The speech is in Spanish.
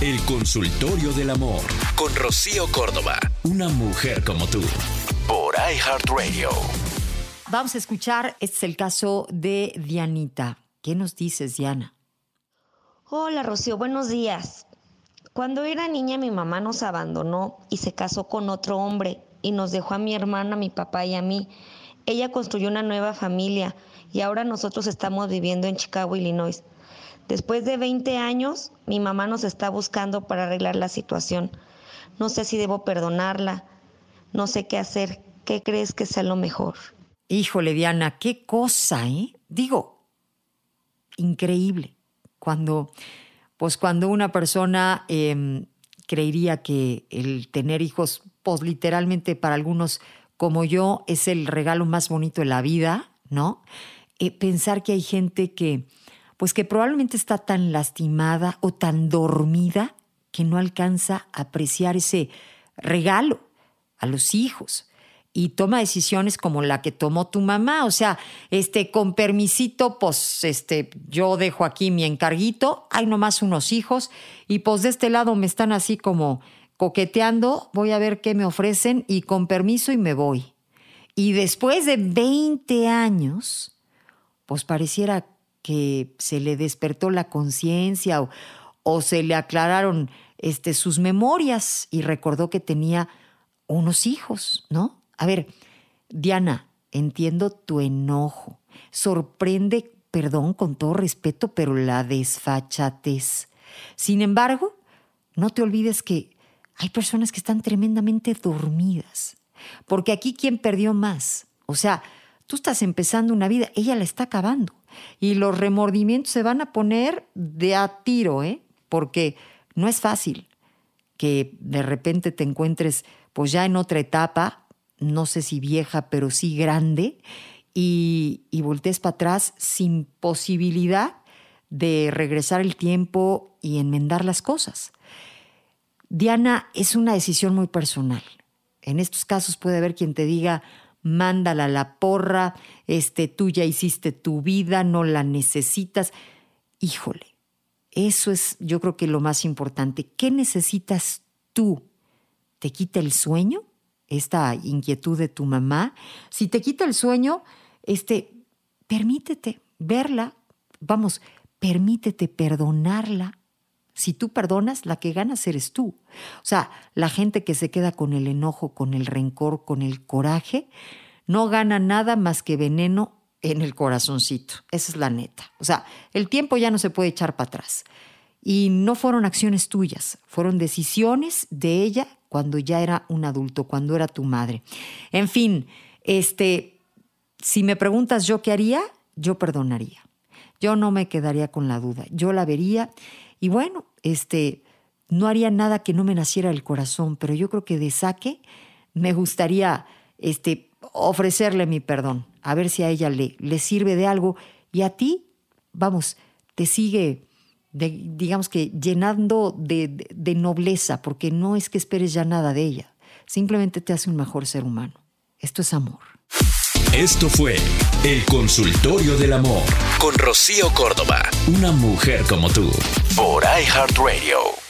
El consultorio del amor con Rocío Córdoba. Una mujer como tú. Por iHeartRadio. Vamos a escuchar, este es el caso de Dianita. ¿Qué nos dices, Diana? Hola, Rocío, buenos días. Cuando era niña mi mamá nos abandonó y se casó con otro hombre y nos dejó a mi hermana, a mi papá y a mí. Ella construyó una nueva familia y ahora nosotros estamos viviendo en Chicago, Illinois. Después de 20 años, mi mamá nos está buscando para arreglar la situación. No sé si debo perdonarla, no sé qué hacer. ¿Qué crees que sea lo mejor? Híjole, Diana, qué cosa, ¿eh? Digo, increíble. Cuando, pues cuando una persona em, creería que el tener hijos, pues literalmente para algunos como yo, es el regalo más bonito de la vida, ¿no? Eh, pensar que hay gente que, pues que probablemente está tan lastimada o tan dormida que no alcanza a apreciar ese regalo a los hijos y toma decisiones como la que tomó tu mamá, o sea, este con permisito, pues este yo dejo aquí mi encarguito, hay nomás unos hijos y pues de este lado me están así como coqueteando, voy a ver qué me ofrecen y con permiso y me voy. Y después de 20 años, pues pareciera que se le despertó la conciencia o, se le aclararon este, sus memorias y recordó que tenía unos hijos, ¿no? A ver, Diana, entiendo tu enojo. Sorprende, perdón, con todo respeto, pero la desfachatez. Sin embargo, no te olvides que hay personas que están tremendamente dormidas. Porque aquí, ¿quién perdió más? O sea, tú estás empezando una vida, ella la está acabando. Y los remordimientos se van a poner de a tiro, ¿eh? Porque no es fácil que de repente te encuentres pues ya en otra etapa, no sé si vieja, pero sí grande, y, y voltees para atrás sin posibilidad de regresar el tiempo y enmendar las cosas. Diana, es una decisión muy personal. En estos casos puede haber quien te diga, mándala a la porra, este, tú ya hiciste tu vida, no la necesitas. Híjole, eso es yo creo que lo más importante. ¿Qué necesitas tú? ¿Te quita el sueño? Esta inquietud de tu mamá. Si te quita el sueño, este, permítete verla. Vamos, permítete perdonarla. Si tú perdonas, la que ganas eres tú. O sea, la gente que se queda con el enojo, con el rencor, con el coraje, no gana nada más que veneno en el corazoncito. Esa es la neta. O sea, el tiempo ya no se puede echar para atrás. Y no fueron acciones tuyas, fueron decisiones de ella cuando ya era un adulto, cuando era tu madre. En fin, este, si me preguntas yo qué haría, yo perdonaría. Yo no me quedaría con la duda. Yo la vería y bueno, este, no haría nada que no me naciera el corazón, pero yo creo que de saque me gustaría este, ofrecerle mi perdón, a ver si a ella le, le sirve de algo y a ti, vamos, te sigue, digamos que llenando de, de nobleza, porque no es que esperes ya nada de ella, simplemente te hace un mejor ser humano. Esto es amor. Esto fue El Consultorio del Amor con Rocío Córdoba, una mujer como tú, por iHeartRadio.